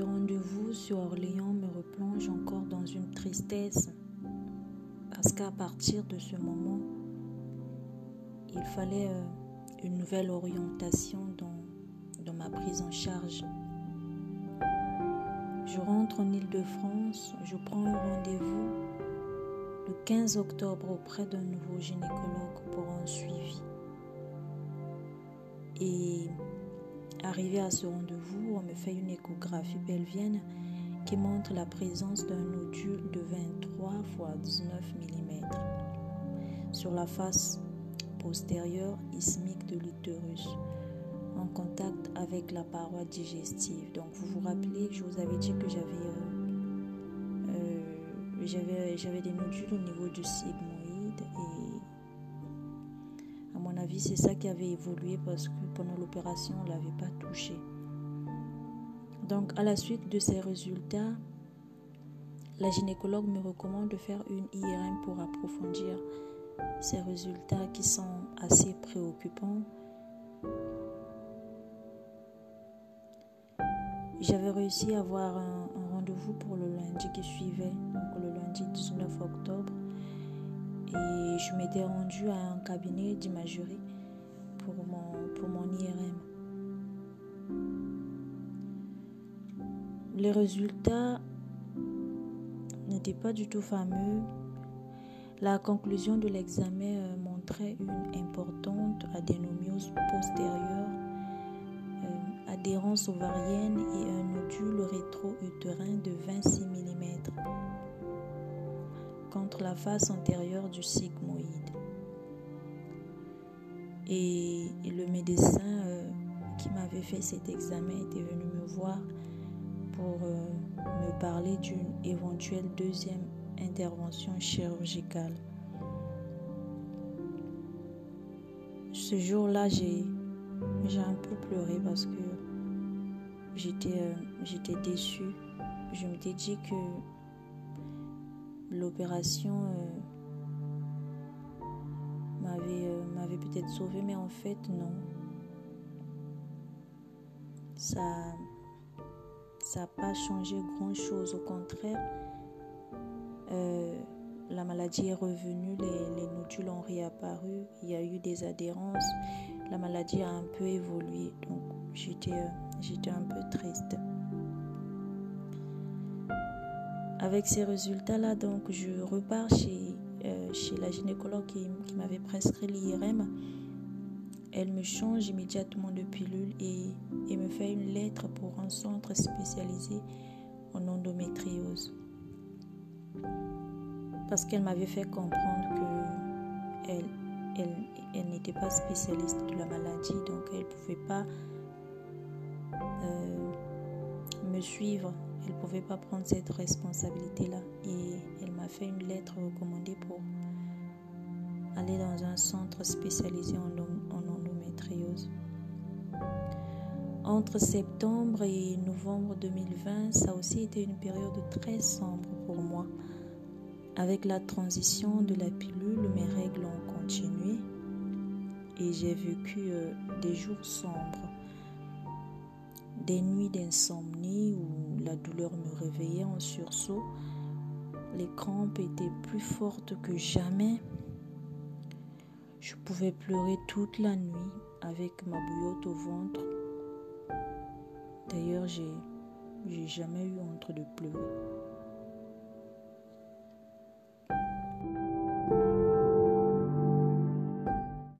rendez-vous sur Orléans me replonge encore dans une tristesse parce qu'à partir de ce moment, il fallait euh, une nouvelle orientation dans, ma prise en charge. Je rentre en Ile-de-France, je prends un rendez-vous le 15 octobre auprès d'un nouveau gynécologue pour un suivi. Et arrivé à ce rendez-vous, on me fait une échographie pelvienne qui montre la présence d'un nodule de 23 x 19 mm sur la face postérieure ismique de l'utérus en contact avec la paroi digestive. Donc vous vous rappelez, je vous avais dit que j'avais euh, euh, j'avais, des nodules au niveau du sigmoïde et avis c'est ça qui avait évolué parce que pendant l'opération on ne l'avait pas touché. Donc à la suite de ces résultats, la gynécologue me recommande de faire une IRM pour approfondir ces résultats qui sont assez préoccupants. J'avais réussi à avoir un, rendez-vous pour le lundi qui suivait, donc le lundi 19 octobre. Et je m'étais rendue à un cabinet d'imagerie pour mon, pour IRM. Les résultats n'étaient pas du tout fameux. La conclusion de l'examen euh, montrait une importante adénomiose postérieure, euh, adhérence ovarienne et un nodule rétro-utérin de 26 mm contre la face antérieure du sigmoïde. Et, le médecin euh, qui m'avait fait cet examen était venu me voir pour me parler d'une éventuelle deuxième intervention chirurgicale. Ce jour-là, j'ai, un peu pleuré parce que j'étais, euh, j'étais déçue. Je m'étais dit que l'opération euh, m'avait, euh, m'avait peut-être sauvée, mais en fait, non. Ça n'a pas changé grand-chose. Au contraire, euh, la maladie est revenue, les, nodules ont réapparu, il y a eu des adhérences, la maladie a un peu évolué, donc j'étais un peu triste. Avec ces résultats-là, donc je repars chez, euh, la gynécologue qui, m'avait prescrit l'IRM. Elle me change immédiatement de pilule et, me fait une lettre pour un centre spécialisé en endométriose parce qu'elle m'avait fait comprendre que elle n'était pas spécialiste de la maladie, donc elle ne pouvait pas euh, me suivre, elle ne pouvait pas prendre cette responsabilité-là. Et elle m'a fait une lettre recommandée pour aller dans un centre spécialisé en, en endométriose. Entre septembre et novembre 2020, ça a aussi été une période très sombre pour moi. Avec la transition de la pilule, mes règles ont continué et j'ai vécu euh, des jours sombres, des nuits d'insomnie où la douleur me réveillait en sursaut. Les crampes étaient plus fortes que jamais. Je pouvais pleurer toute la nuit avec ma bouillotte au ventre. D'ailleurs, j'ai, j'ai jamais eu honte de pleurer.